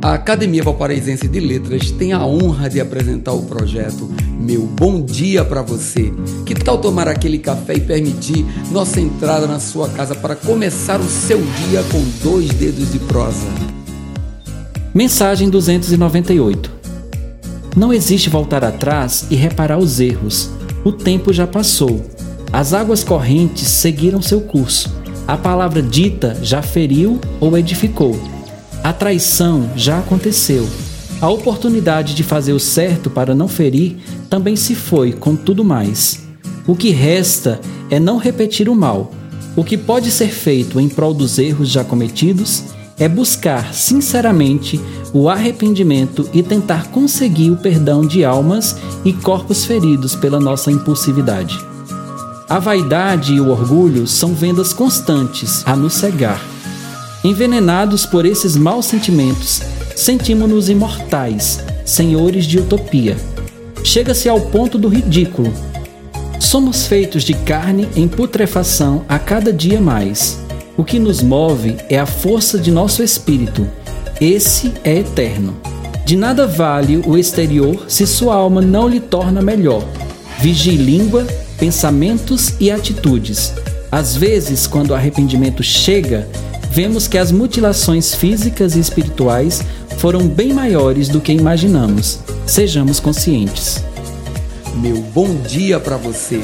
A Academia Valparaísense de Letras tem a honra de apresentar o projeto Meu Bom Dia para Você. Que tal tomar aquele café e permitir nossa entrada na sua casa para começar o seu dia com dois dedos de prosa? Mensagem 298 Não existe voltar atrás e reparar os erros. O tempo já passou. As águas correntes seguiram seu curso. A palavra dita já feriu ou edificou a traição já aconteceu. A oportunidade de fazer o certo para não ferir também se foi com tudo mais. O que resta é não repetir o mal. O que pode ser feito em prol dos erros já cometidos é buscar sinceramente o arrependimento e tentar conseguir o perdão de almas e corpos feridos pela nossa impulsividade. A vaidade e o orgulho são vendas constantes a nos cegar Envenenados por esses maus sentimentos, sentimos-nos imortais, senhores de utopia. Chega-se ao ponto do ridículo. Somos feitos de carne em putrefação a cada dia mais. O que nos move é a força de nosso espírito. Esse é eterno. De nada vale o exterior se sua alma não lhe torna melhor. Vigie língua, pensamentos e atitudes. Às vezes, quando o arrependimento chega, vemos que as mutilações físicas e espirituais foram bem maiores do que imaginamos. Sejamos conscientes. Meu bom dia para você.